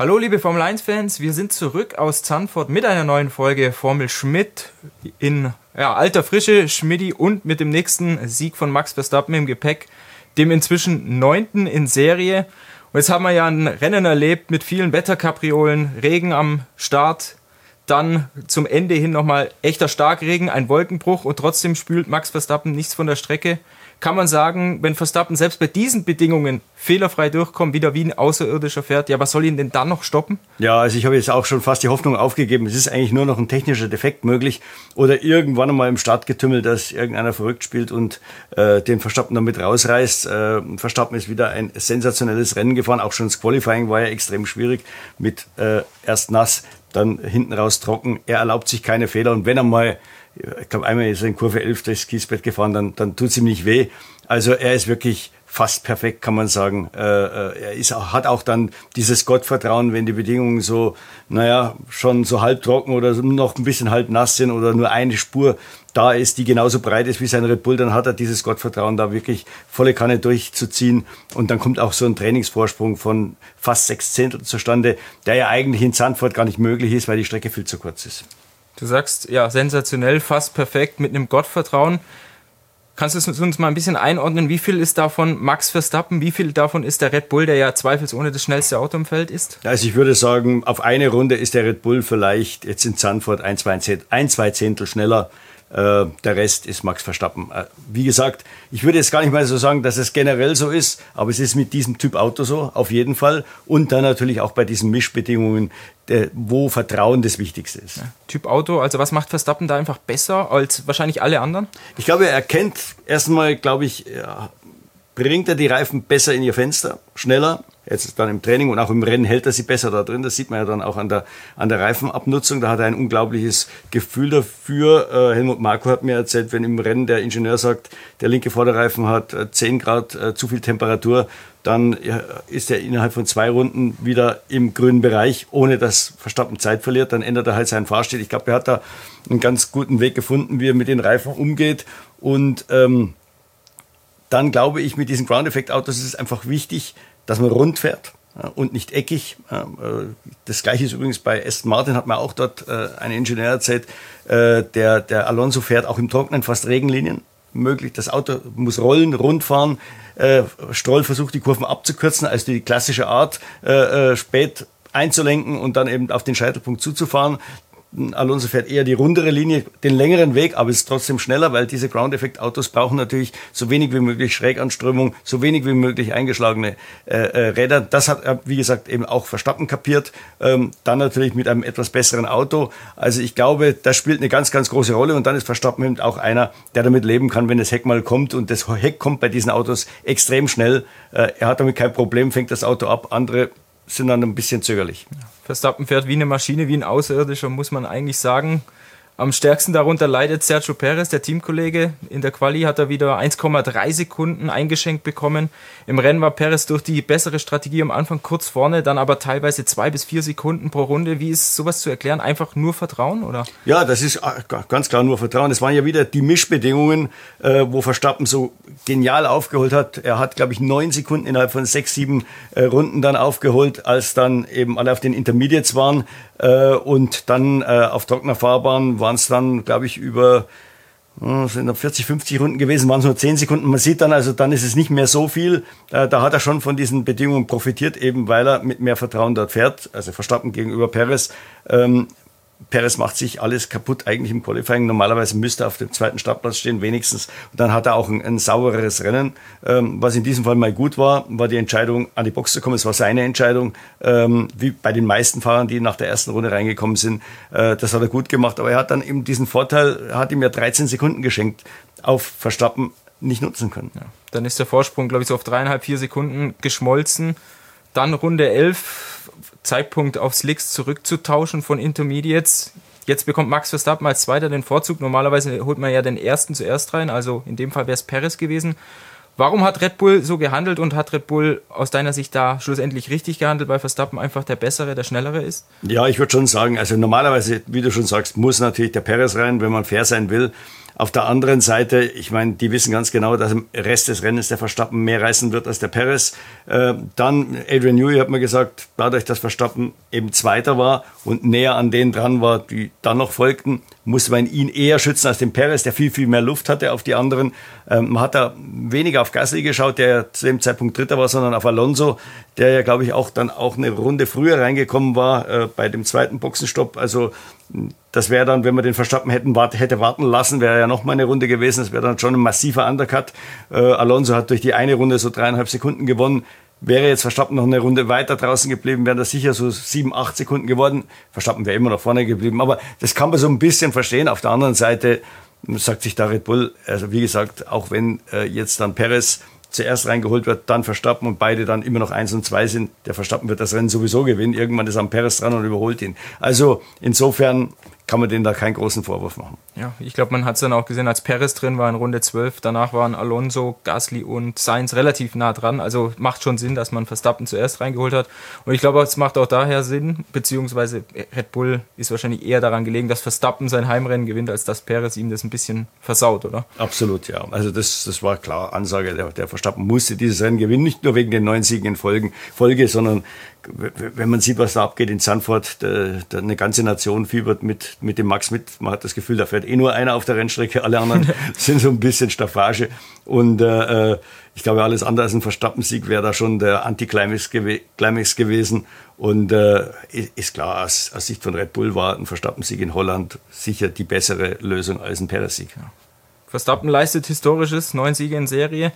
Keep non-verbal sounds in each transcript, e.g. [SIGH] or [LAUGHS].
Hallo liebe Formel 1-Fans, wir sind zurück aus Zandvoort mit einer neuen Folge Formel Schmidt in ja, alter Frische, Schmidti und mit dem nächsten Sieg von Max Verstappen im Gepäck, dem inzwischen neunten in Serie. Und jetzt haben wir ja ein Rennen erlebt mit vielen Wetterkapriolen, Regen am Start, dann zum Ende hin nochmal echter Starkregen, ein Wolkenbruch und trotzdem spült Max Verstappen nichts von der Strecke kann man sagen, wenn Verstappen selbst bei diesen Bedingungen fehlerfrei durchkommt, wieder wie ein Außerirdischer fährt, ja, was soll ihn denn dann noch stoppen? Ja, also ich habe jetzt auch schon fast die Hoffnung aufgegeben, es ist eigentlich nur noch ein technischer Defekt möglich oder irgendwann einmal im Startgetümmel, dass irgendeiner verrückt spielt und äh, den Verstappen damit rausreißt. Äh, Verstappen ist wieder ein sensationelles Rennen gefahren, auch schon das Qualifying war ja extrem schwierig mit äh, erst nass, dann hinten raus trocken. Er erlaubt sich keine Fehler und wenn er mal ich glaube, einmal ist er in Kurve 11 durchs Kiesbett gefahren, dann, dann tut es ihm nicht weh. Also er ist wirklich fast perfekt, kann man sagen. Äh, äh, er ist, hat auch dann dieses Gottvertrauen, wenn die Bedingungen so, naja, schon so halb trocken oder noch ein bisschen halb nass sind oder nur eine Spur da ist, die genauso breit ist wie sein Red Bull, dann hat er dieses Gottvertrauen, da wirklich volle Kanne durchzuziehen. Und dann kommt auch so ein Trainingsvorsprung von fast sechs Zehntel zustande, der ja eigentlich in Zandvoort gar nicht möglich ist, weil die Strecke viel zu kurz ist. Du sagst, ja, sensationell, fast perfekt, mit einem Gottvertrauen. Kannst du uns mal ein bisschen einordnen, wie viel ist davon Max Verstappen, wie viel davon ist der Red Bull, der ja zweifelsohne das schnellste Auto im Feld ist? Also ich würde sagen, auf eine Runde ist der Red Bull vielleicht jetzt in Zandvoort ein, zwei, Zehntel schneller. Äh, der Rest ist Max Verstappen. Äh, wie gesagt, ich würde jetzt gar nicht mal so sagen, dass es generell so ist, aber es ist mit diesem Typ Auto so, auf jeden Fall. Und dann natürlich auch bei diesen Mischbedingungen, wo Vertrauen das Wichtigste ist. Ja, typ Auto, also was macht Verstappen da einfach besser als wahrscheinlich alle anderen? Ich glaube, er erkennt erstmal, glaube ich, bringt er die Reifen besser in ihr Fenster, schneller. Jetzt dann im Training und auch im Rennen hält er sie besser da drin. Das sieht man ja dann auch an der, an der Reifenabnutzung. Da hat er ein unglaubliches Gefühl dafür. Äh, Helmut Marko hat mir erzählt, wenn im Rennen der Ingenieur sagt, der linke Vorderreifen hat 10 äh, Grad äh, zu viel Temperatur, dann ist er innerhalb von zwei Runden wieder im grünen Bereich, ohne dass Verstappen Zeit verliert. Dann ändert er halt seinen Fahrstil. Ich glaube, er hat da einen ganz guten Weg gefunden, wie er mit den Reifen umgeht. Und ähm, dann glaube ich, mit diesen Ground-Effekt-Autos ist es einfach wichtig, dass man rund fährt und nicht eckig. Äh, das gleiche ist übrigens bei Aston Martin, hat man auch dort äh, ein Ingenieur erzählt, äh, der, der Alonso fährt auch im Trocknen fast Regenlinien möglich. Das Auto muss rollen, rund fahren. Stroll versucht die Kurven abzukürzen, als die klassische Art, spät einzulenken und dann eben auf den Scheitelpunkt zuzufahren. Alonso fährt eher die rundere Linie, den längeren Weg, aber ist trotzdem schneller, weil diese Ground-Effekt-Autos brauchen natürlich so wenig wie möglich Schräganströmung, so wenig wie möglich eingeschlagene äh, äh, Räder. Das hat, er, wie gesagt, eben auch Verstappen kapiert. Ähm, dann natürlich mit einem etwas besseren Auto. Also ich glaube, das spielt eine ganz, ganz große Rolle und dann ist Verstappen eben auch einer, der damit leben kann, wenn das Heck mal kommt und das Heck kommt bei diesen Autos extrem schnell. Äh, er hat damit kein Problem, fängt das Auto ab. Andere sind dann ein bisschen zögerlich. Verstappen fährt wie eine Maschine, wie ein Außerirdischer, muss man eigentlich sagen. Am stärksten darunter leidet Sergio Perez, der Teamkollege. In der Quali hat er wieder 1,3 Sekunden eingeschenkt bekommen. Im Rennen war Perez durch die bessere Strategie am Anfang kurz vorne, dann aber teilweise zwei bis vier Sekunden pro Runde. Wie ist sowas zu erklären? Einfach nur Vertrauen, oder? Ja, das ist äh, ganz klar nur Vertrauen. Es waren ja wieder die Mischbedingungen, äh, wo Verstappen so genial aufgeholt hat. Er hat, glaube ich, neun Sekunden innerhalb von sechs, sieben äh, Runden dann aufgeholt, als dann eben alle auf den Intermediates waren. Und dann auf trockener Fahrbahn waren es dann, glaube ich, über sind 40, 50 Runden gewesen, waren es nur 10 Sekunden. Man sieht dann, also dann ist es nicht mehr so viel. Äh, da hat er schon von diesen Bedingungen profitiert, eben weil er mit mehr Vertrauen dort fährt, also Verstappen gegenüber Perez. Perez macht sich alles kaputt eigentlich im Qualifying. Normalerweise müsste er auf dem zweiten Startplatz stehen, wenigstens. Und dann hat er auch ein, ein saubereres Rennen. Ähm, was in diesem Fall mal gut war, war die Entscheidung, an die Box zu kommen. Es war seine Entscheidung, ähm, wie bei den meisten Fahrern, die nach der ersten Runde reingekommen sind. Äh, das hat er gut gemacht. Aber er hat dann eben diesen Vorteil, hat ihm ja 13 Sekunden geschenkt, auf Verstappen nicht nutzen können. Ja. Dann ist der Vorsprung, glaube ich, so auf dreieinhalb, vier Sekunden geschmolzen. Dann Runde 11 Zeitpunkt auf Slicks zurückzutauschen von Intermediates. Jetzt bekommt Max Verstappen als Zweiter den Vorzug. Normalerweise holt man ja den Ersten zuerst rein, also in dem Fall wäre es Perez gewesen. Warum hat Red Bull so gehandelt und hat Red Bull aus deiner Sicht da schlussendlich richtig gehandelt, weil Verstappen einfach der Bessere, der Schnellere ist? Ja, ich würde schon sagen, also normalerweise, wie du schon sagst, muss natürlich der Perez rein, wenn man fair sein will. Auf der anderen Seite, ich meine, die wissen ganz genau, dass im Rest des Rennens der Verstappen mehr reißen wird als der Perez. Äh, dann Adrian Newey hat mir gesagt, dadurch, dass Verstappen eben Zweiter war und näher an denen dran war, die dann noch folgten, musste man ihn eher schützen als den Perez, der viel, viel mehr Luft hatte auf die anderen. Ähm, man hat da weniger auf Gasly geschaut, der zu dem Zeitpunkt Dritter war, sondern auf Alonso, der ja, glaube ich, auch dann auch eine Runde früher reingekommen war äh, bei dem zweiten Boxenstopp. Also das wäre dann, wenn wir den Verstappen hätten, wart, hätte warten lassen, wäre ja noch mal eine Runde gewesen. Das wäre dann schon ein massiver Undercut. Äh, Alonso hat durch die eine Runde so dreieinhalb Sekunden gewonnen. Wäre jetzt Verstappen noch eine Runde weiter draußen geblieben, wären das sicher so sieben, acht Sekunden geworden. Verstappen wäre immer noch vorne geblieben. Aber das kann man so ein bisschen verstehen. Auf der anderen Seite sagt sich da Red Bull, also wie gesagt, auch wenn äh, jetzt dann Perez zuerst reingeholt wird, dann Verstappen und beide dann immer noch eins und zwei sind. Der Verstappen wird das Rennen sowieso gewinnen. Irgendwann ist am Perez dran und überholt ihn. Also insofern kann man denen da keinen großen Vorwurf machen. Ja, ich glaube, man hat es dann auch gesehen, als Perez drin war in Runde 12. Danach waren Alonso, Gasly und Sainz relativ nah dran. Also macht schon Sinn, dass man Verstappen zuerst reingeholt hat. Und ich glaube, es macht auch daher Sinn, beziehungsweise Red Bull ist wahrscheinlich eher daran gelegen, dass Verstappen sein Heimrennen gewinnt, als dass Perez ihm das ein bisschen versaut, oder? Absolut, ja. Also das, das war klar Ansage. Der, der Verstappen musste dieses Rennen gewinnen, nicht nur wegen den neun Siegen in Folgen, Folge, sondern wenn man sieht, was da abgeht in Sanford, der, der, eine ganze Nation fiebert mit, mit dem Max mit. Man hat das Gefühl, da fährt eh nur einer auf der Rennstrecke, alle anderen [LAUGHS] sind so ein bisschen Staffage. Und äh, ich glaube, alles andere als ein Verstappen-Sieg wäre da schon der Anti-Climax gew gewesen. Und äh, ist klar, aus, aus, Sicht von Red Bull war ein Verstappen-Sieg in Holland sicher die bessere Lösung als ein Perez-Sieg. Verstappen leistet historisches, neun Siege in Serie.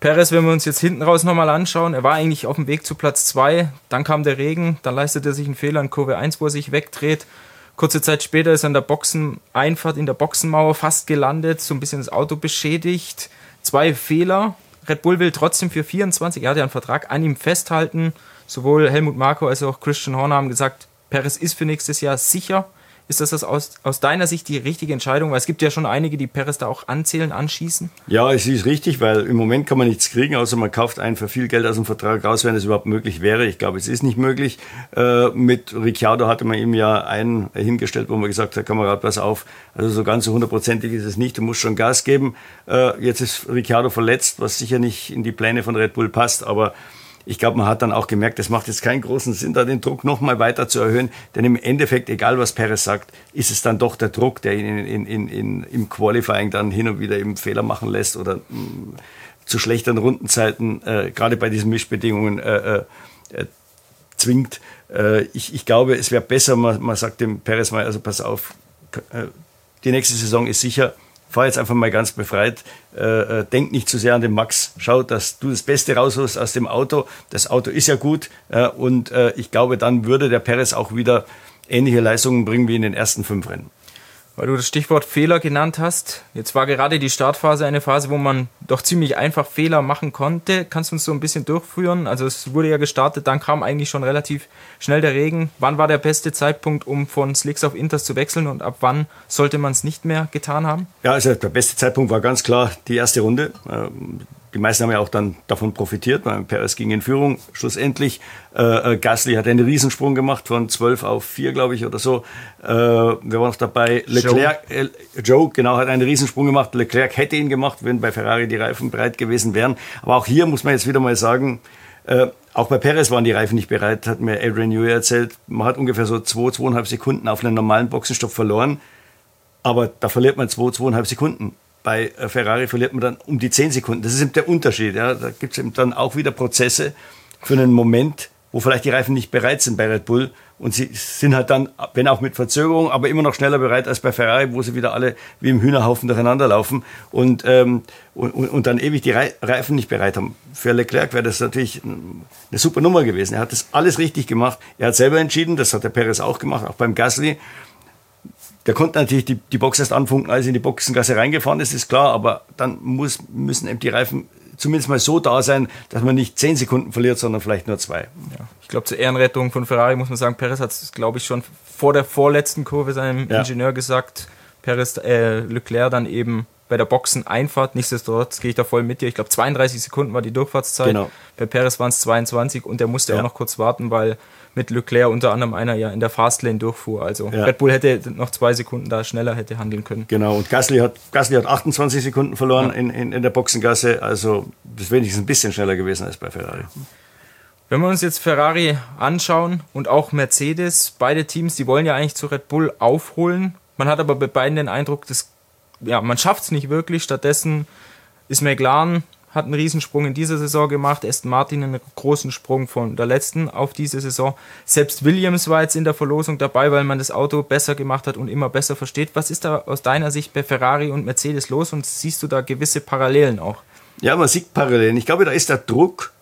Perez, wenn wir uns jetzt hinten raus nochmal anschauen, er war eigentlich auf dem Weg zu Platz 2, dann kam der Regen, dann leistet er sich einen Fehler in Kurve 1, wo er sich wegdreht. Kurze Zeit später ist er in der Boxeneinfahrt, in der Boxenmauer fast gelandet, so ein bisschen das Auto beschädigt. Zwei Fehler. Red Bull will trotzdem für 24, er hat ja einen Vertrag, an ihm festhalten. Sowohl Helmut Marko als auch Christian Horner haben gesagt, Perez ist für nächstes Jahr sicher. Ist das, das aus, aus deiner Sicht die richtige Entscheidung? Weil es gibt ja schon einige, die Perez da auch anzählen, anschießen. Ja, es ist richtig, weil im Moment kann man nichts kriegen, außer man kauft einen für viel Geld aus dem Vertrag raus, wenn es überhaupt möglich wäre. Ich glaube, es ist nicht möglich. Äh, mit Ricciardo hatte man ihm ja einen hingestellt, wo man gesagt hat, Kamerad, pass auf, also so ganz so hundertprozentig ist es nicht, du musst schon Gas geben. Äh, jetzt ist Ricciardo verletzt, was sicher nicht in die Pläne von Red Bull passt, aber ich glaube, man hat dann auch gemerkt, es macht jetzt keinen großen Sinn, da den Druck nochmal weiter zu erhöhen, denn im Endeffekt, egal was Perez sagt, ist es dann doch der Druck, der ihn in, in, in, im Qualifying dann hin und wieder eben Fehler machen lässt oder mh, mm, zu schlechteren Rundenzeiten, äh, gerade bei diesen Mischbedingungen, äh, äh, zwingt. Äh, ich, ich glaube, es wäre besser, man, man sagt dem Perez mal, also pass auf, äh, die nächste Saison ist sicher, fahr jetzt einfach mal ganz befreit, äh, äh, denk nicht zu sehr an den Max, schau, dass du das Beste rausholst aus dem Auto. Das Auto ist ja gut äh, und äh, ich glaube, dann würde der Perez auch wieder ähnliche Leistungen bringen wie in den ersten fünf Rennen weil du das Stichwort Fehler genannt hast. Jetzt war gerade die Startphase eine Phase, wo man doch ziemlich einfach Fehler machen konnte. Kannst du uns so ein bisschen durchführen? Also es wurde ja gestartet, dann kam eigentlich schon relativ schnell der Regen. Wann war der beste Zeitpunkt, um von Slicks auf Inters zu wechseln und ab wann sollte man es nicht mehr getan haben? Ja, also der beste Zeitpunkt war ganz klar die erste Runde. Die meisten haben ja auch dann davon profitiert, weil Perez ging in Führung schlussendlich. Äh, äh Gasly hat einen Riesensprung gemacht von 12 auf 4, glaube ich, oder so. Äh, wer war noch dabei? Leclerc, Joe. Äh, Joe, genau, hat einen Riesensprung gemacht. Leclerc hätte ihn gemacht, wenn bei Ferrari die Reifen bereit gewesen wären. Aber auch hier muss man jetzt wieder mal sagen, äh, auch bei Perez waren die Reifen nicht bereit, hat mir Adrian Newey erzählt. Man hat ungefähr so 2, zwei, 2,5 Sekunden auf einen normalen Boxenstopp verloren. Aber da verliert man 2, zwei, 2,5 Sekunden. Bei äh, Ferrari verliert man dann um die 10 Sekunden. Das ist eben der Unterschied. Ja. Da gibt es eben dann auch wieder Prozesse für einen Moment, wo vielleicht die Reifen nicht bereit sind bei Red Bull. Und sie sind halt dann, wenn auch mit Verzögerung, aber immer noch schneller bereit als bei Ferrari, wo sie wieder alle wie im Hühnerhaufen durcheinander laufen und, ähm, und, und dann ewig die Reifen nicht bereit haben. Für Leclerc wäre das natürlich eine super Nummer gewesen. Er hat das alles richtig gemacht. Er hat selber entschieden, das hat der Perez auch gemacht, auch beim Gasly. Der konnte natürlich die, die Box erst anfunken, als er in die Boxengasse reingefahren ist, ist klar, aber dann muss, müssen eben die Reifen zumindest mal so da sein, dass man nicht zehn Sekunden verliert, sondern vielleicht nur zwei. Ja. Ich glaube, zur Ehrenrettung von Ferrari muss man sagen, Perez hat es, glaube ich, schon vor der vorletzten Kurve seinem ja. Ingenieur gesagt, Perez, äh, Leclerc dann eben bei der Boxeneinfahrt. Nichtsdestotrotz gehe ich da voll mit dir. Ich glaube, 32 Sekunden war die Durchfahrtszeit. Genau. Bei Perez waren es 22 und der musste Ja. auch noch kurz warten, weil mit Leclerc unter anderem einer ja in der Fastlane durchfuhr. Also Ja. Red Bull hätte noch zwei Sekunden da schneller hätte handeln können. Genau, und Gasly hat, Gasly hat 28 Sekunden verloren in, in, in der Boxengasse. Also das ist wenigstens ein bisschen schneller gewesen als bei Ferrari. Wenn wir uns jetzt Ferrari anschauen und auch Mercedes, beide Teams, die wollen ja eigentlich zu Red Bull aufholen. Man hat aber bei beiden den Eindruck, dass, ja, man schafft es nicht wirklich. Stattdessen ist McLaren, hat einen Riesensprung in dieser Saison gemacht, Aston Martin einen großen Sprung von der letzten auf diese Saison. Selbst Williams war jetzt in der Verlosung dabei, weil man das Auto besser gemacht hat und immer besser versteht. Was ist da aus deiner Sicht bei Ferrari und Mercedes los und siehst du da gewisse Parallelen auch? Ja, man sieht Parallelen. Ich glaube, da ist der Druck,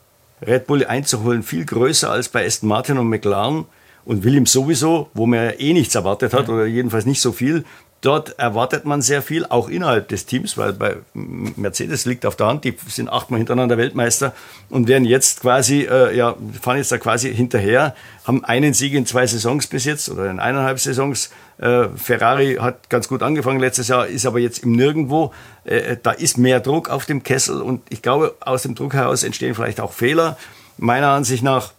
Red Bull einzuholen, viel größer als bei Aston Martin und McLaren und Williams sowieso, wo man ja eh nichts erwartet hat oder jedenfalls nicht so viel. Dort erwartet man sehr viel, auch innerhalb des Teams, weil bei Mercedes liegt auf der Hand, die sind achtmal hintereinander Weltmeister und werden jetzt quasi, äh, ja, fahren jetzt da quasi hinterher, haben einen Sieg in zwei Saisons bis jetzt oder in eineinhalb Saisons. Äh, Ferrari hat ganz gut angefangen letztes Jahr, ist aber jetzt im Nirgendwo. Äh, da ist mehr Druck auf dem Kessel und ich glaube, aus dem Druck heraus entstehen vielleicht auch Fehler. Meiner Ansicht nach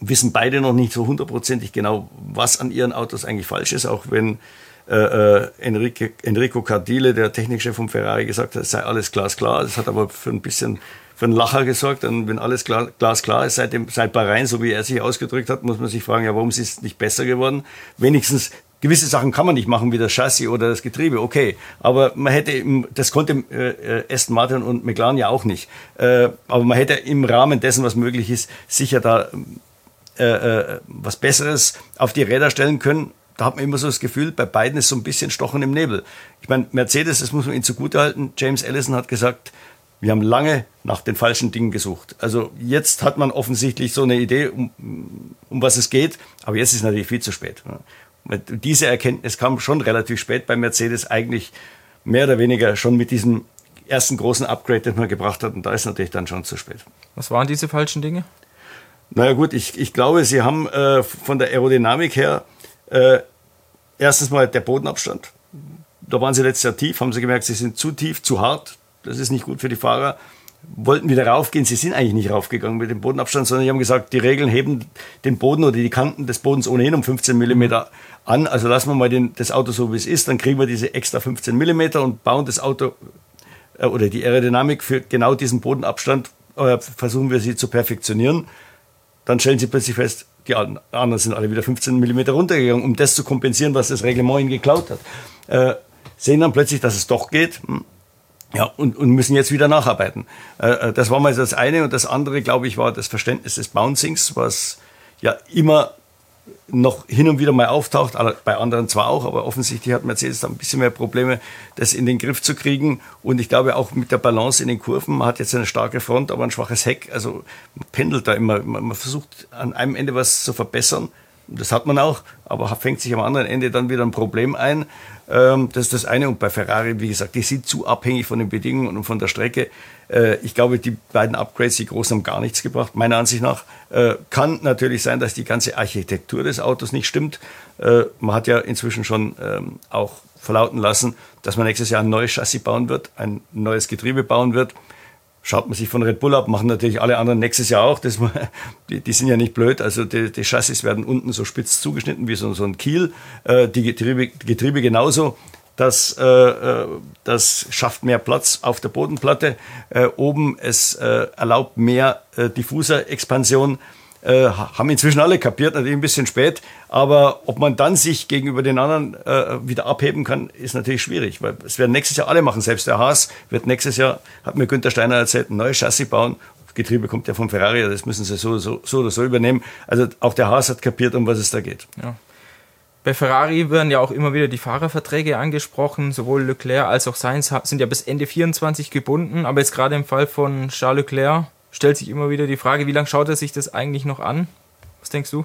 wissen beide noch nicht so hundertprozentig genau, was an ihren Autos eigentlich falsch ist, auch wenn äh, äh, Enrique, Enrico Cardile, der Technikchef von Ferrari, gesagt hat, es sei alles glasklar. Das hat aber für ein bisschen für einen Lacher gesorgt. Und wenn alles klar, glasklar ist, seit, dem, seit Bahrain, so wie er sich ausgedrückt hat, muss man sich fragen, ja, warum ist es nicht besser geworden? Wenigstens gewisse Sachen kann man nicht machen, wie das Chassis oder das Getriebe, okay. Aber man hätte, das konnte äh, Aston Martin und McLaren ja auch nicht. Äh, aber man hätte im Rahmen dessen, was möglich ist, sicher da äh, äh, was Besseres auf die Räder stellen können. Da hat man immer so das Gefühl, bei beiden ist so ein bisschen Stochen im Nebel. Ich meine, Mercedes, das muss man ihnen zugutehalten. James Ellison hat gesagt, wir haben lange nach den falschen Dingen gesucht. Also jetzt hat man offensichtlich so eine Idee, um, um was es geht, aber jetzt ist natürlich viel zu spät. Diese Erkenntnis kam schon relativ spät bei Mercedes, eigentlich mehr oder weniger schon mit diesem ersten großen Upgrade, den man gebracht hat. Und da ist natürlich dann schon zu spät. Was waren diese falschen Dinge? Naja gut, ich, ich glaube, sie haben äh, von der Aerodynamik her äh, erstens mal der Bodenabstand. Da waren sie letztes Jahr tief, haben sie gemerkt, sie sind zu tief, zu hart. Das ist nicht gut für die Fahrer. Wollten wieder raufgehen. Sie sind eigentlich nicht raufgegangen mit dem Bodenabstand, sondern sie haben gesagt, die Regeln heben den Boden oder die Kanten des Bodens ohnehin um 15 mm an. Also lassen wir mal den, das Auto so, wie es ist. Dann kriegen wir diese extra 15 mm und bauen das Auto äh, oder die Aerodynamik für genau diesen Bodenabstand, äh, versuchen wir sie zu perfektionieren dann stellen sie plötzlich fest, die anderen sind alle wieder 15 mm runtergegangen, um das zu kompensieren, was das Reglement ihnen geklaut hat. Äh, sehen dann plötzlich, dass es doch geht. Ja, und, und müssen jetzt wieder nacharbeiten. Äh, das war mal das eine. Und das andere, glaube ich, war das Verständnis des Bouncings, was ja immer noch hin und wieder mal auftaucht, bei anderen zwar auch, aber offensichtlich hat Mercedes da ein bisschen mehr Probleme, das in den Griff zu kriegen. Und ich glaube auch mit der Balance in den Kurven, man hat jetzt eine starke Front, aber ein schwaches Heck, also man pendelt da immer, man versucht an einem Ende was zu verbessern. Das hat man auch, aber fängt sich am anderen Ende dann wieder ein Problem ein. Ähm, das ist das eine. Und bei Ferrari, wie gesagt, die sind zu abhängig von den Bedingungen und von der Strecke. Äh, ich glaube, die beiden Upgrades, die großen, haben gar nichts gebracht. Meiner Ansicht nach äh, kann natürlich sein, dass die ganze Architektur des Autos nicht stimmt. Äh, man hat ja inzwischen schon ähm, auch verlauten lassen, dass man nächstes Jahr ein neues Chassis bauen wird, ein neues Getriebe bauen wird schaut man sich von Red Bull ab, machen natürlich alle anderen nächstes Jahr auch. Das, [LAUGHS] die, die sind ja nicht blöd. Also die, die Chassis werden unten so spitz zugeschnitten wie so, so ein Kiel. Äh, die Getriebe, Getriebe genauso. Das, äh, das schafft mehr Platz auf der Bodenplatte. Äh, oben es äh, erlaubt mehr äh, Diffuser-Expansion. Äh, haben inzwischen alle kapiert, natürlich ein bisschen spät. Aber ob man dann sich gegenüber den anderen äh, wieder abheben kann, ist natürlich schwierig, weil es werden nächstes Jahr alle machen. Selbst der Haas wird nächstes Jahr, hat mir Günther Steiner erzählt, ein neues Chassis bauen. Getriebe kommt ja von Ferrari, das müssen sie so, so, so oder so übernehmen. Also auch der Haas hat kapiert, um was es da geht. Ja. Bei Ferrari werden ja auch immer wieder die Fahrerverträge angesprochen. Sowohl Leclerc als auch Sainz sind ja bis Ende 24 gebunden. Aber jetzt gerade im Fall von Charles Leclerc stellt sich immer wieder die Frage, wie lange schaut er sich das eigentlich noch an? Was denkst du?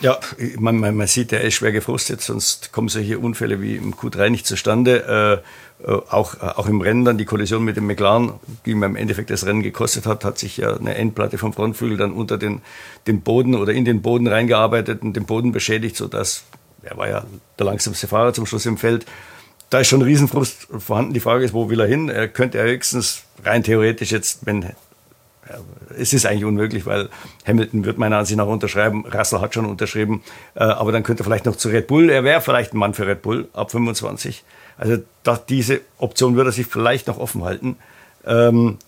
Ja, man, man, man sieht, er ist schwer gefrustet, sonst kommen solche Unfälle wie im Q3 nicht zustande. Äh, auch, auch im Rennen dann die Kollision mit dem McLaren, die ihm im Endeffekt das Rennen gekostet hat, hat sich ja eine Endplatte vom Frontflügel dann unter den, den Boden oder in den Boden reingearbeitet und den Boden beschädigt, sodass er war ja der langsamste Fahrer zum Schluss im Feld. da ist schon ein Riesenfrust vorhanden. Die Frage ist, wo will er hin? Er könnte höchstens rein theoretisch jetzt, wenn ja, es ist eigentlich unmöglich, weil Hamilton wird meiner Ansicht nach unterschreiben. Russell hat schon unterschrieben. Äh, aber dann könnte er vielleicht noch zu Red Bull. Er wäre vielleicht ein Mann für Red Bull ab 25. Also diese Option würde er sich vielleicht noch offen halten. Ähm,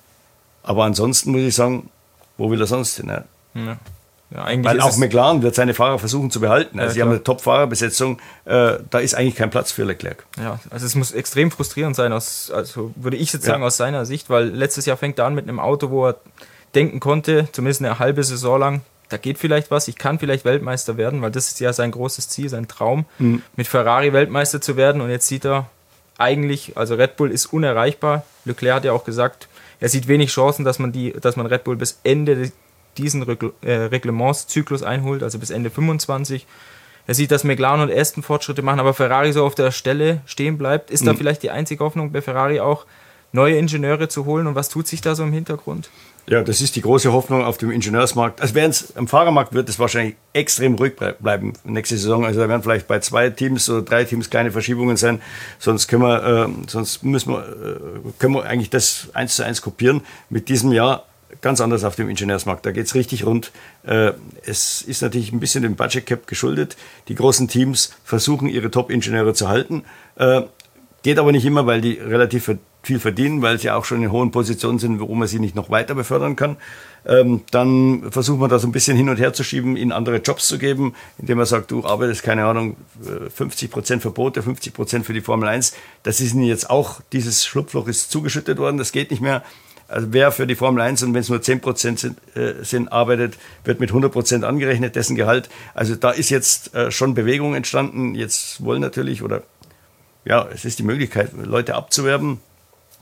aber ansonsten muss ich sagen, wo will er sonst hin? Ja? Ja. Ja, Weil auch McLaren wird seine Fahrer versuchen zu behalten. Also ja, sie haben eine Top-Fahrerbesetzung, äh, da ist eigentlich kein Platz für Leclerc. Ja, also es muss extrem frustrierend sein, aus, also würde ich jetzt sagen, ja. aus seiner Sicht, weil letztes Jahr fängt er an mit einem Auto, wo er denken konnte, zumindest eine halbe Saison lang, da geht vielleicht was, ich kann vielleicht Weltmeister werden, weil das ist ja sein großes Ziel, sein Traum, mhm. mit Ferrari Weltmeister zu werden und jetzt sieht er eigentlich, also Red Bull ist unerreichbar. Leclerc hat ja auch gesagt, er sieht wenig Chancen, dass man, die, dass man Red Bull bis Ende diesen Regl äh, Reglementszyklus einholt, also bis Ende 25. Er sieht, dass McLaren und Aston Fortschritte machen, aber Ferrari so auf der Stelle stehen bleibt. Ist mhm. da vielleicht die einzige Hoffnung bei Ferrari auch, neue Ingenieure zu holen? Und was tut sich da so im Hintergrund? Ja, das ist die große Hoffnung auf dem Ingenieursmarkt. Also während es am Fahrermarkt wird es wahrscheinlich extrem ruhig bleiben nächste Saison. Also da werden vielleicht bei zwei Teams oder drei Teams kleine Verschiebungen sein. Sonst können wir, äh, sonst müssen wir, äh, können wir eigentlich das eins zu eins kopieren. Mit diesem Jahr ganz anders auf dem Ingenieursmarkt. Da geht es richtig rund. Äh, es ist natürlich ein bisschen dem Budget Cap geschuldet. Die großen Teams versuchen, ihre Top-Ingenieure zu halten. Äh, geht aber nicht immer, weil die relativ viel verdienen, weil sie auch schon in hohen Positionen sind, wo man sie nicht noch weiter befördern kann. Ähm, dann versucht man da so ein bisschen hin und her zu schieben, ihnen andere Jobs zu geben, indem man sagt, du arbeitest, keine Ahnung, 50 Prozent Verbote, 50 Prozent für die Formel 1. Das ist ihnen jetzt auch, dieses Schlupfloch ist zugeschüttet worden, das geht nicht mehr. Also wer für die Formel 1 und wenn es nur 10 Prozent sind, äh, sind, arbeitet, wird mit 100 Prozent angerechnet, dessen Gehalt. Also da ist jetzt äh, schon Bewegung entstanden. Jetzt wollen natürlich, oder ja, es ist die Möglichkeit, Leute abzuwerben.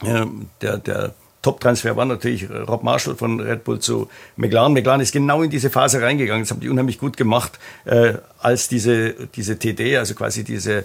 Ähm, der, der Top-Transfer war natürlich Rob Marshall von Red Bull zu McLaren. McLaren ist genau in diese Phase reingegangen. Das haben die unheimlich gut gemacht, äh, als diese, diese TD, also quasi diese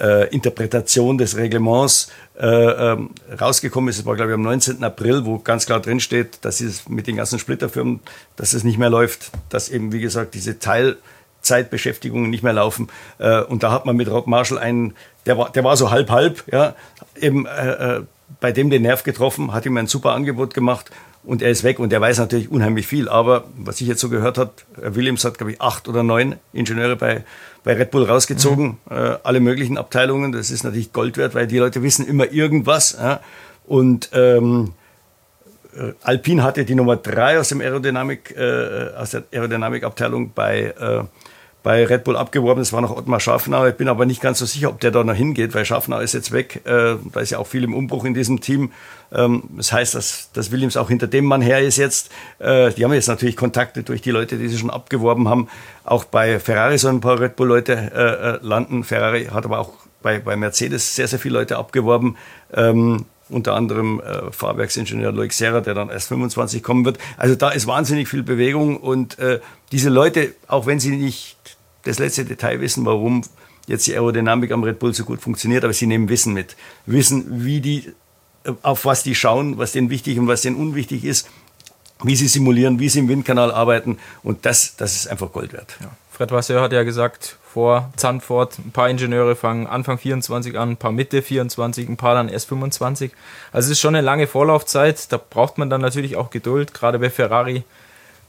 äh, Interpretation des Reglements äh, ähm, rausgekommen ist. Es war, glaube ich, am 19. April, wo ganz klar drin steht, dass es mit den ganzen Splitterfirmen, dass es nicht mehr läuft, dass eben, wie gesagt, diese Teilzeitbeschäftigungen nicht mehr laufen. Äh, und da hat man mit Rob Marshall einen, der war, der war so halb-halb, ja, eben äh, äh, bei dem den Nerv getroffen, hat ihm ein super Angebot gemacht und er ist weg und er weiß natürlich unheimlich viel. Aber was ich jetzt so gehört habe, Williams hat, glaube ich, acht oder neun Ingenieure bei, bei Red Bull rausgezogen, mhm. äh, alle möglichen Abteilungen. Das ist natürlich Gold wert, weil die Leute wissen immer irgendwas. Ja? Und ähm, äh, Alpine hatte die Nummer drei aus, dem Aerodynamik, äh, aus der Aerodynamikabteilung bei äh, bei Red Bull abgeworben. Das war noch Ottmar Schaffner. Ich bin aber nicht ganz so sicher, ob der da noch hingeht, weil Schaffner ist jetzt weg. Äh, da ist ja auch viel im Umbruch in diesem Team. Ähm, das heißt, dass, dass Williams auch hinter dem Mann her ist jetzt. Äh, die haben jetzt natürlich Kontakte durch die Leute, die sie schon abgeworben haben. Auch bei Ferrari sollen ein paar Red Bull-Leute äh, äh landen. Ferrari hat aber auch bei, bei Mercedes sehr, sehr viele Leute abgeworben. Ähm, unter anderem äh, Fahrwerksingenieur Loic Serra, der dann erst 25 kommen wird. Also da ist wahnsinnig viel Bewegung und äh, diese Leute, auch wenn sie nicht das letzte Detail wissen, warum jetzt die Aerodynamik am Red Bull so gut funktioniert, aber sie nehmen Wissen mit. Wissen, wie die, auf was die schauen, was denen wichtig und was denen unwichtig ist, wie sie simulieren, wie sie im Windkanal arbeiten und das, das ist einfach Gold wert. Ja. Fred Vasseur hat ja gesagt, vor Zandvoort, ein paar Ingenieure fangen Anfang 24 an, ein paar Mitte 24, ein paar dann erst 25. Also es ist schon eine lange Vorlaufzeit, da braucht man dann natürlich auch Geduld, gerade bei Ferrari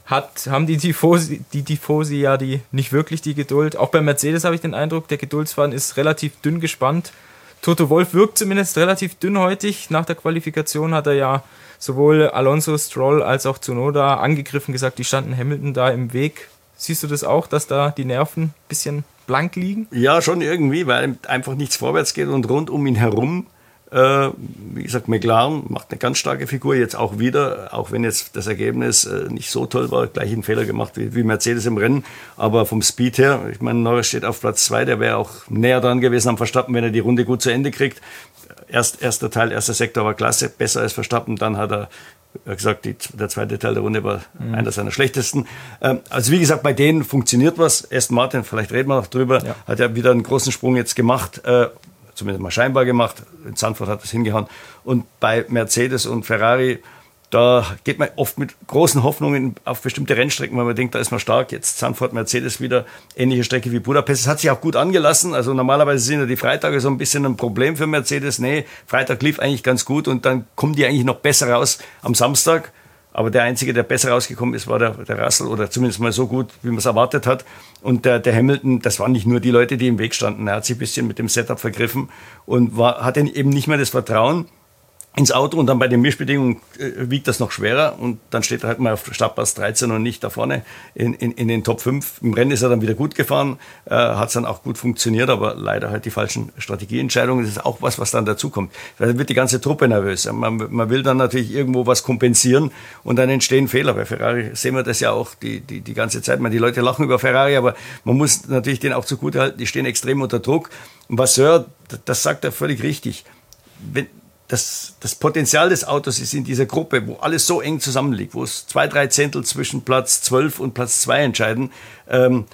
hat, haben die Tifosi, die Tifosi ja die, nicht wirklich die Geduld. Auch bei Mercedes habe ich den Eindruck, der Geduldsfaden ist relativ dünn gespannt. Toto Wolf wirkt zumindest relativ dünnhäutig. Nach der Qualifikation hat er ja sowohl Alonso, Stroll als auch Tsunoda angegriffen gesagt, die standen Hamilton da im Weg. Siehst du das auch, dass da die Nerven ein bisschen blank liegen? Ja, schon irgendwie, weil einfach nichts vorwärts geht und rund um ihn herum äh, wie gesagt, McLaren macht eine ganz starke Figur jetzt auch wieder, auch wenn jetzt das Ergebnis äh, nicht so toll war, gleich einen Fehler gemacht wie, wie, Mercedes im Rennen, aber vom Speed her, ich meine, Norris steht auf Platz zwei, der wäre auch näher dran gewesen am Verstappen, wenn er die Runde gut zu Ende kriegt. Erst, erster Teil, erster Sektor war klasse, besser als Verstappen, dann hat er gesagt, die, der zweite Teil der Runde war mhm. einer seiner schlechtesten. Ähm, also wie gesagt, bei denen funktioniert was. Aston Martin, vielleicht reden wir noch drüber, ja. hat ja wieder einen großen Sprung jetzt gemacht. Äh, zumindest mal scheinbar gemacht. In Sanford hat das hingehauen. Und bei Mercedes und Ferrari, da geht man oft mit großen Hoffnungen auf bestimmte Rennstrecken, weil man denkt, da ist man stark. Jetzt Zandvoort, Mercedes wieder, ähnliche Strecke wie Budapest. Es hat sich auch gut angelassen. Also normalerweise sind ja die Freitage so ein bisschen ein Problem für Mercedes. Nee, Freitag lief eigentlich ganz gut und dann kommen die eigentlich noch besser raus am Samstag. Aber der Einzige, der besser rausgekommen ist, war der, der Russell oder zumindest mal so gut, wie man es erwartet hat. Und der, der Hamilton, das waren nicht nur die Leute, die im Weg standen. Er hat sich ein bisschen mit dem Setup vergriffen und war, hatte eben nicht mehr das Vertrauen ins Auto und dann bei den Mischbedingungen äh, wiegt das noch schwerer und dann steht er halt mal auf Startpass 13 und nicht da vorne in, in, in den Top 5. Im Rennen ist er dann wieder gut gefahren, äh, hat es dann auch gut funktioniert, aber leider halt die falschen Strategieentscheidungen. Das ist auch was, was dann dazukommt. Da wird die ganze Truppe nervös. Man, man will dann natürlich irgendwo was kompensieren und dann entstehen Fehler. Bei Ferrari sehen wir das ja auch die, die, die ganze Zeit. Man, die Leute lachen über Ferrari, aber man muss natürlich denen auch zugute halten, die stehen extrem unter Druck. Und Vasseur, das sagt er völlig richtig. Wenn, das, das Potenzial des Autos ist in dieser Gruppe, wo alles so eng zusammenliegt, wo es zwei, drei Zehntel zwischen Platz 12 und Platz 2 entscheiden, ähm,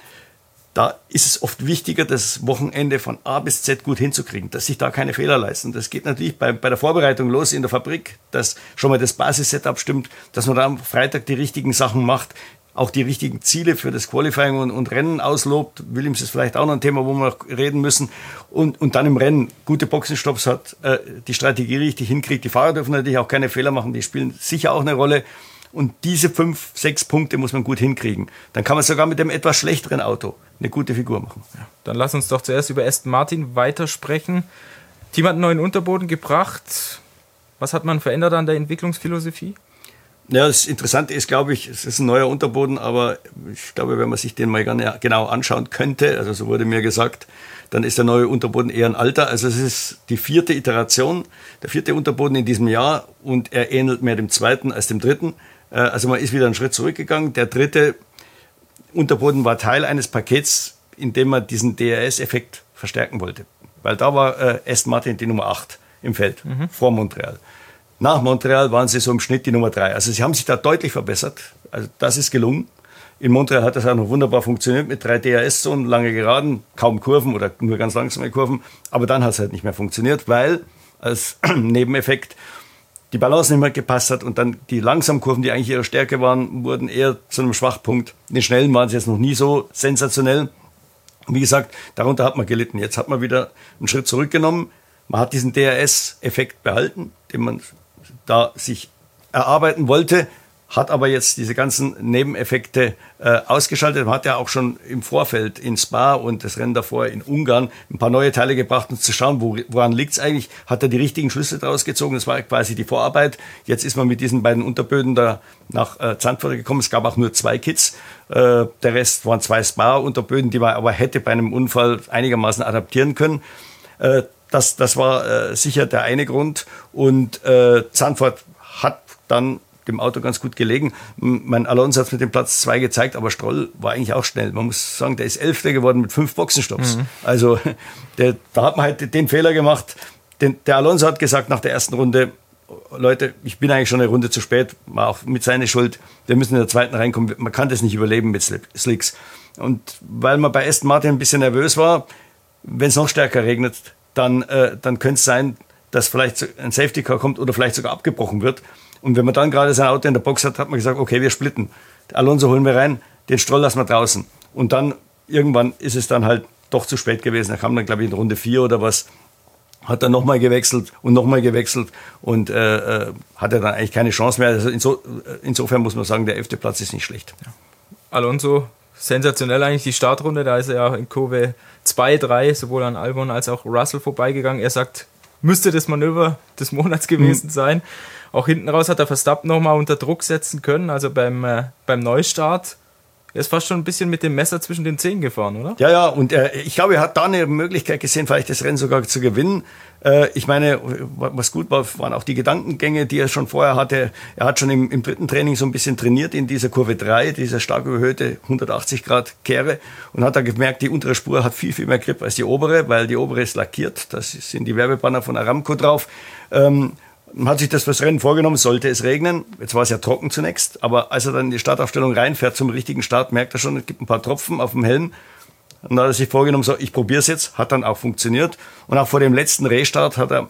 da ist es oft wichtiger, das Wochenende von A bis Z gut hinzukriegen, dass sich da keine Fehler leisten. Das geht natürlich bei, bei der Vorbereitung los in der Fabrik, dass schon mal das Basis-Setup stimmt, dass man da am Freitag die richtigen Sachen macht, auch die richtigen Ziele für das Qualifying und, und, Rennen auslobt. Williams ist vielleicht auch noch ein Thema, wo wir noch reden müssen. Und, und dann im Rennen gute Boxenstopps hat, äh, die Strategie richtig hinkriegt. Die Fahrer dürfen natürlich auch keine Fehler machen, die spielen sicher auch eine Rolle. Und diese fünf, sechs Punkte muss man gut hinkriegen. Dann kann man sogar mit dem etwas schlechteren Auto eine gute Figur machen. Ja, dann lass uns doch zuerst über Aston Martin weitersprechen. Team hat einen neuen Unterboden gebracht. Was hat man verändert an der Entwicklungsphilosophie? Ja, das Interessante ist, glaube ich, es ist ein neuer Unterboden, aber ich glaube, wenn man sich den mal genau anschauen könnte, also so wurde mir gesagt, dann ist der neue Unterboden eher ein alter. Also es ist die vierte Iteration, der vierte Unterboden in diesem Jahr und er ähnelt mehr dem zweiten als dem dritten. Äh, also man ist wieder einen Schritt zurückgegangen. Der dritte Unterboden war Teil eines Pakets, in dem man diesen DRS-Effekt verstärken wollte. Weil da war äh, Aston Martin die Nummer 8 im Feld, mhm. vor Montreal. Nach Montreal waren sie so im Schnitt die Nummer drei. Also sie haben sich da deutlich verbessert. Also das ist gelungen. In Montreal hat das auch noch wunderbar funktioniert mit drei DRS-Zonen, lange Geraden, kaum Kurven oder nur ganz langsame Kurven. Aber dann hat es halt nicht mehr funktioniert, weil als [CLEARS THROAT] Nebeneffekt die Balance nicht mehr gepasst hat und dann die langsamen Kurven, die eigentlich ihre Stärke waren, wurden eher zu einem Schwachpunkt. In den schnellen waren sie jetzt noch nie so sensationell. wie gesagt, darunter hat man gelitten. Jetzt hat man wieder einen Schritt zurückgenommen. Man hat diesen DRS-Effekt behalten, den man da sich erarbeiten wollte, hat aber jetzt diese ganzen Nebeneffekte äh, ausgeschaltet. Man hat ja auch schon im Vorfeld in Spa und das Rennen davor in Ungarn ein paar neue Teile gebracht, um zu schauen, wo, woran liegt es eigentlich. Hat er die richtigen Schlüsse daraus gezogen? Das war quasi die Vorarbeit. Jetzt ist man mit diesen beiden Unterböden da nach äh, Zandvoort gekommen. Es gab auch nur zwei Kits. Äh, der Rest waren zwei Spa-Unterböden, die man aber hätte bei einem Unfall einigermaßen adaptieren können. Äh, das, das war äh, sicher der eine Grund. Und äh, Zandvoort hat dann dem Auto ganz gut gelegen. Mein Alonso hat es mit dem Platz 2 gezeigt, aber Stroll war eigentlich auch schnell. Man muss sagen, der ist Elfter geworden mit fünf Boxenstopps. Mhm. Also der, da hat man halt den Fehler gemacht. Den, der Alonso hat gesagt nach der ersten Runde, Leute, ich bin eigentlich schon eine Runde zu spät, war auch mit seiner Schuld. Wir müssen in der zweiten reinkommen. Man kann das nicht überleben mit Slicks. Und weil man bei Aston Martin ein bisschen nervös war, wenn es noch stärker regnet, dann, äh, dann könnte es sein, dass vielleicht ein Safety Car kommt oder vielleicht sogar abgebrochen wird. Und wenn man dann gerade sein Auto in der Box hat, hat man gesagt, okay, wir splitten. Alonso holen wir rein, den Stroll lassen wir draußen. Und dann irgendwann ist es dann halt doch zu spät gewesen. Er kam dann, glaube ich, in Runde 4 oder was, hat dann nochmal gewechselt und nochmal gewechselt und äh, äh, hatte dann eigentlich keine Chance mehr. Also inso, äh, insofern muss man sagen, der elfte Platz ist nicht schlecht. Ja. Alonso, sensationell eigentlich die Startrunde, da ist er ja in Kurve zwei, drei, sowohl an Albon als auch Russell vorbeigegangen. Er sagt, müsste das Manöver des Monats gewesen mhm. sein. Auch hinten raus hat er Verstappen nochmal unter Druck setzen können, also beim, äh, beim Neustart er ist fast schon ein bisschen mit dem Messer zwischen den Zehen gefahren, oder? Ja, ja, und äh, ich glaube, er hat da eine Möglichkeit gesehen, vielleicht das Rennen sogar zu gewinnen. Äh, ich meine, was gut war, waren auch die Gedankengänge, die er schon vorher hatte. Er hat schon im, im dritten Training so ein bisschen trainiert in dieser Kurve 3, dieser stark überhöhte 180 Grad Kehre und hat da gemerkt, die untere Spur hat viel, viel mehr Grip als die obere, weil die obere ist lackiert. Das sind die Werbebanner von Aramco drauf. Ähm, man hat sich das fürs Rennen vorgenommen, sollte es regnen. Jetzt war es ja trocken zunächst, aber als er dann in die Startaufstellung reinfährt zum richtigen Start, merkt er schon, es gibt ein paar Tropfen auf dem Helm. Und dann hat er sich vorgenommen, so, ich probiere es jetzt, hat dann auch funktioniert. Und auch vor dem letzten Restart hat er,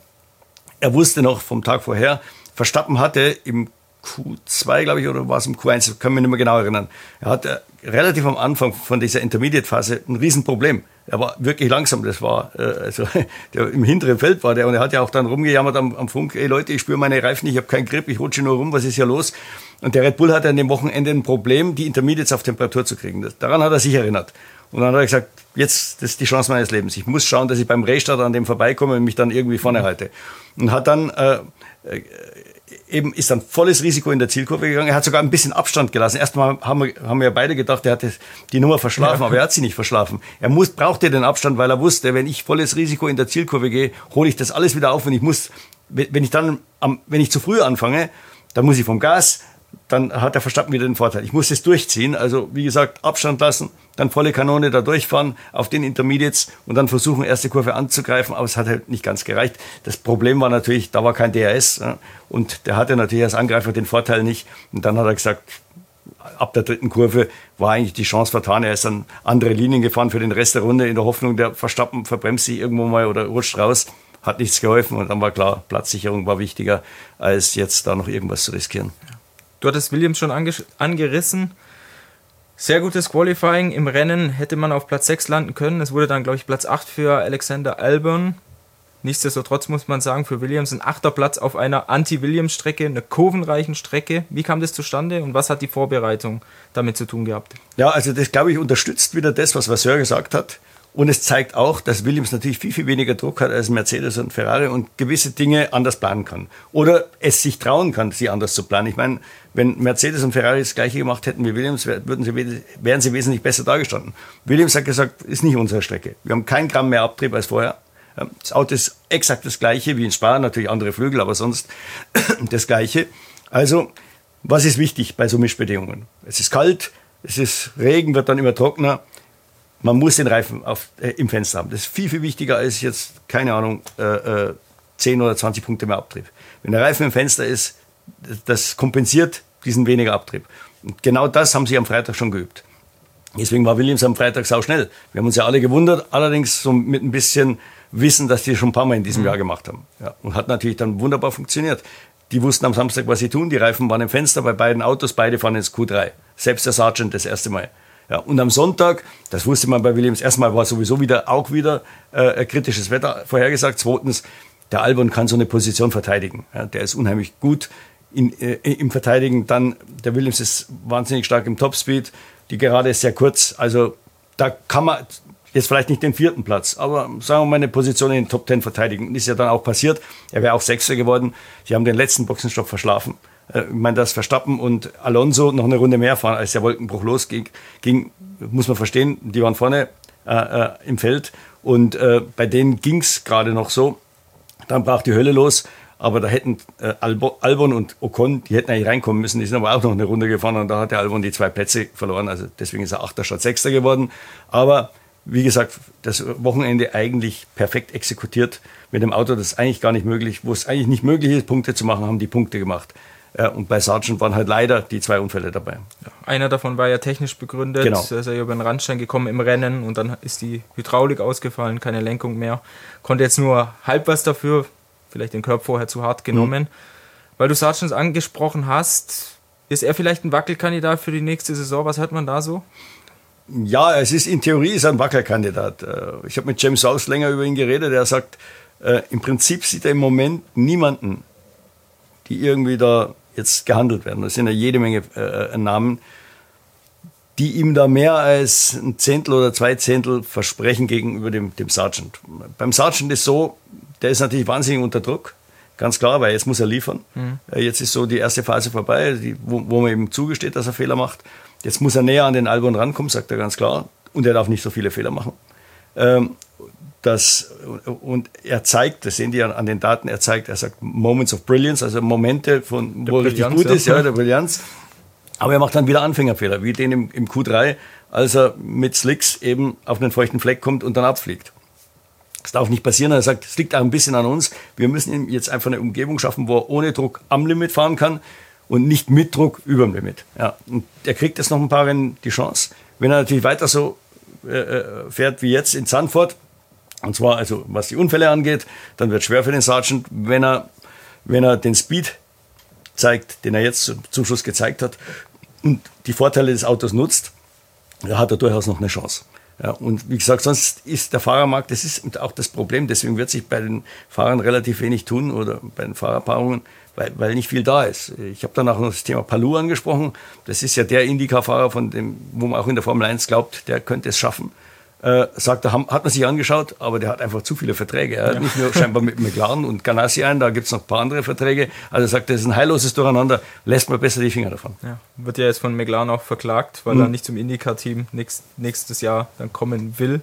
er wusste noch vom Tag vorher, Verstappen hatte im Q2, glaube ich, oder war es im Q1, kann mich nicht mehr genau erinnern. Er hatte relativ am Anfang von dieser Intermediate-Phase ein Riesenproblem. Er war wirklich langsam, das war, äh, also [LAUGHS] der im hinteren Feld war der und er hat ja auch dann rumgejammert am, am Funk, ey Leute, ich spüre meine Reifen, ich habe keinen Grip, ich rutsche nur rum, was ist hier los? Und der Red Bull hatte an dem Wochenende ein Problem, die Intermediates auf Temperatur zu kriegen. Das, daran hat er sich erinnert. Und dann hat er gesagt, jetzt, das ist die Chance meines Lebens. Ich muss schauen, dass ich beim Restart an dem vorbeikomme und mich dann irgendwie vorne halte. Und hat dann äh, äh eben ist dann volles Risiko in der Zielkurve gegangen. Er hat sogar ein bisschen Abstand gelassen. Erstmal haben wir, haben wir beide gedacht, er hat die Nummer verschlafen, ja. aber er hat sie nicht verschlafen. Er muss, brauchte den Abstand, weil er wusste, wenn ich volles Risiko in der Zielkurve gehe, hole ich das alles wieder auf und ich muss, wenn ich dann, am, wenn ich zu früh anfange, dann muss ich vom Gas dann hat der Verstappen wieder den Vorteil. Ich muss es durchziehen. Also, wie gesagt, Abstand lassen, dann volle Kanone da durchfahren auf den Intermediates und dann versuchen, erste Kurve anzugreifen. Aber es hat halt nicht ganz gereicht. Das Problem war natürlich, da war kein DRS. Und der hatte natürlich als Angreifer den Vorteil nicht. Und dann hat er gesagt, ab der dritten Kurve war eigentlich die Chance vertan. Er ist dann andere Linien gefahren für den Rest der Runde in der Hoffnung, der Verstappen verbremst sich irgendwo mal oder rutscht raus. Hat nichts geholfen und dann war klar, Platzsicherung war wichtiger, als jetzt da noch irgendwas zu riskieren. Du hattest Williams schon ange angerissen. Sehr gutes Qualifying. Im Rennen hätte man auf Platz 6 landen können. Es wurde dann, glaube ich, Platz 8 für Alexander Albon. Nichtsdestotrotz muss man sagen, für Williams ein achter Platz auf einer Anti-Williams-Strecke, einer kurvenreichen Strecke. Wie kam das zustande und was hat die Vorbereitung damit zu tun gehabt? Ja, also das, glaube ich, unterstützt wieder das, was Vasseur gesagt hat. Und es zeigt auch, dass Williams natürlich viel, viel weniger Druck hat als Mercedes und Ferrari und gewisse Dinge anders planen kann. Oder es sich trauen kann, sie anders zu planen. Ich meine, wenn Mercedes und Ferrari das gleiche gemacht hätten wie Williams, würden sie, wären sie wesentlich besser dargestanden. Williams hat gesagt, ist nicht unsere Strecke. Wir haben kein Gramm mehr Abtrieb als vorher. Das Auto ist exakt das gleiche wie in Spa, natürlich andere Flügel, aber sonst [CLEARS THROAT] das gleiche. Also, was ist wichtig bei so Mischbedingungen? Es ist kalt, es ist Regen, wird dann immer trockener man muss den Reifen auf, äh, im Fenster haben. Das ist viel, viel wichtiger als jetzt, keine Ahnung, äh, äh, 10 oder 20 Punkte mehr Abtrieb. Wenn der Reifen im Fenster ist, das kompensiert diesen weniger Abtrieb. Und genau das haben sie am Freitag schon geübt. Deswegen war Williams am Freitag sau schnell. Wir haben uns ja alle gewundert, allerdings so mit ein bisschen Wissen, dass die schon ein paar Mal in diesem mhm. Jahr gemacht haben. Ja, und hat natürlich dann wunderbar funktioniert. Die wussten am Samstag, was sie tun. Die Reifen waren im Fenster bei beiden Autos, beide fahren ins Q3. Selbst der Sergeant das erste Mal. Ja, und am Sonntag, das wusste man bei Williams, erstmal war sowieso wieder auch wieder äh, kritisches Wetter vorhergesagt. Zweitens, der Albon kann so eine Position verteidigen. Ja, der ist unheimlich gut in, äh, im Verteidigen. Dann, der Williams ist wahnsinnig stark im Topspeed. Die Gerade ist sehr kurz. Also da kann man jetzt vielleicht nicht den vierten Platz, aber sagen wir mal eine Position in den Top Ten verteidigen. Ist ja dann auch passiert. Er wäre auch Sechster geworden. Sie haben den letzten Boxenstopp verschlafen. Äh, ich meine, dass Verstappen und Alonso noch eine Runde mehr fahren, als der Wolkenbruch losging, ging, muss man verstehen, die waren vorne äh, äh, im Feld und äh, bei denen ging es gerade noch so. Dann brach die Hölle los, aber da hätten äh, Albon und Ocon, die hätten eigentlich reinkommen müssen, die sind aber auch noch eine Runde gefahren und da hat der Albon die zwei Plätze verloren, also deswegen ist er Achter statt Sechster geworden. Aber wie gesagt, das Wochenende eigentlich perfekt exekutiert mit dem Auto, das ist eigentlich gar nicht möglich, wo es eigentlich nicht möglich ist, Punkte zu machen, haben die Punkte gemacht. Ja, und bei Sargent waren halt leider die zwei Unfälle dabei. Einer davon war ja technisch begründet. Genau. Er ist ja über den Randstein gekommen im Rennen und dann ist die Hydraulik ausgefallen, keine Lenkung mehr. Konnte jetzt nur halb was dafür, vielleicht den Körper vorher zu hart genommen. Mhm. Weil du Sargent angesprochen hast, ist er vielleicht ein Wackelkandidat für die nächste Saison? Was hört man da so? Ja, es ist in Theorie ist er ein Wackelkandidat. Äh, ich habe mit James House länger über ihn geredet. Er sagt, äh, im Prinzip sieht er im Moment niemanden, die irgendwie da jetzt gehandelt werden. Das sind ja jede Menge äh, äh, Namen, die ihm da mehr als ein Zehntel oder zwei Zehntel versprechen gegenüber dem, dem Sergeant. Beim Sergeant ist so, der ist natürlich wahnsinnig unter Druck. Ganz klar, weil jetzt muss er liefern. Mhm. Äh, jetzt ist so die erste Phase vorbei, die, wo, wo man ihm zugesteht, dass er Fehler macht. Jetzt muss er näher an den Albon rankommen, sagt er ganz klar. Und er darf nicht so viele Fehler machen. Ähm, das, und er zeigt, das sehen die an den Daten, er zeigt, er sagt Moments of Brilliance, also Momente, von, wo er richtig gut ist, ja, der Brillanz. Aber er macht dann wieder Anfängerfehler, wie den im, im Q3, als er mit Slicks eben auf einen feuchten Fleck kommt und dann abfliegt. Das darf nicht passieren. Er sagt, es liegt auch ein bisschen an uns. Wir müssen ihm jetzt einfach eine Umgebung schaffen, wo er ohne Druck am Limit fahren kann und nicht mit Druck über dem Limit. Ja, und er kriegt jetzt noch ein paar Rennen die Chance. Wenn er natürlich weiter so äh, äh fährt wie jetzt in Zandvoort, und zwar, also was die Unfälle angeht, dann wird es schwer für den Sergeant, wenn er, wenn er den Speed zeigt, den er jetzt zum Schluss gezeigt hat, und die Vorteile des Autos nutzt, da hat er durchaus noch eine Chance. Ja, und wie gesagt, sonst ist der Fahrermarkt, das ist auch das Problem, deswegen wird sich bei den Fahrern relativ wenig tun oder bei den Fahrerpaarungen, weil, weil nicht viel da ist. Ich habe dann auch noch das Thema Palou angesprochen. Das ist ja der Indycar-Fahrer, von dem, wo man auch in der Formel 1 glaubt, der könnte es schaffen. Äh, sagt er, hat man sich angeschaut, aber der hat einfach zu viele Verträge. Er hat ja. nicht nur scheinbar mit McLaren und Ganassi ein, da gibt es noch ein paar andere Verträge. Also er sagt, das ist ein heilloses Durcheinander, lässt man besser die Finger davon. Ja. Wird ja jetzt von McLaren auch verklagt, weil mhm. er nicht zum IndyCar-Team nächst, nächstes Jahr dann kommen will.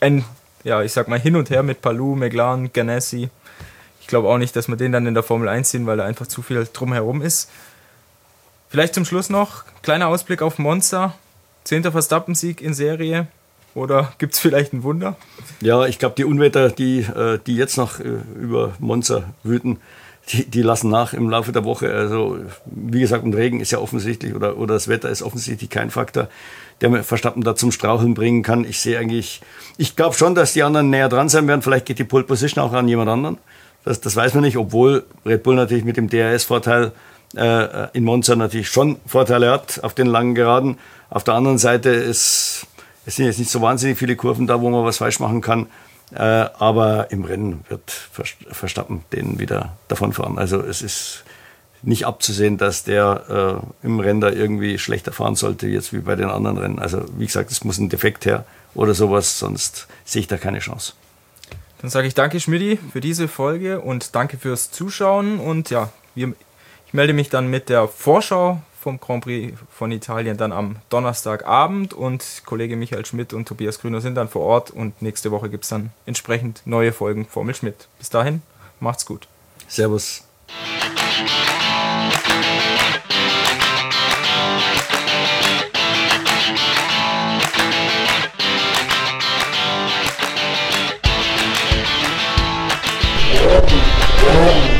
Ein, ja, ich sag mal hin und her mit Palou, McLaren, Ganassi. Ich glaube auch nicht, dass wir den dann in der Formel 1 sehen, weil da einfach zu viel drumherum ist. Vielleicht zum Schluss noch, kleiner Ausblick auf Monza. Zehnter Verstappen-Sieg in Serie oder gibt es vielleicht ein Wunder? Ja, ich glaube, die Unwetter, die, äh, die jetzt noch äh, über Monza wüten, die, die, lassen nach im Laufe der Woche. Also, wie gesagt, ein Regen ist ja offensichtlich oder, oder das Wetter ist offensichtlich kein Faktor, der Verstappen da zum Straucheln bringen kann. Ich sehe eigentlich, ich glaube schon, dass die anderen näher dran sein werden. Vielleicht geht die Pole Position auch an jemand anderen. Das, das weiß man nicht, obwohl Red Bull natürlich mit dem DRS-Vorteil äh, in Monza natürlich schon Vorteile hat auf den langen Geraden. Auf der anderen Seite ist es sind jetzt nicht so wahnsinnig viele Kurven da, wo man was falsch machen kann. Äh, aber im Rennen wird Verstappen den wieder davonfahren. Also es ist nicht abzusehen, dass der äh, im Rennen da irgendwie schlechter fahren sollte, jetzt wie bei den anderen Rennen. Also wie gesagt, es muss ein Defekt her oder sowas, sonst sehe ich da keine Chance. Dann sage ich danke, Schmidti, für diese Folge und danke fürs Zuschauen. Und ja, wir, ich melde mich dann mit der Vorschau vom Grand Prix von Italien dann am Donnerstagabend und Kollege Michael Schmidt und Tobias Grüner sind dann vor Ort und nächste Woche gibt es dann entsprechend neue Folgen Formel Schmidt. Bis dahin, macht's gut. Servus. Oh,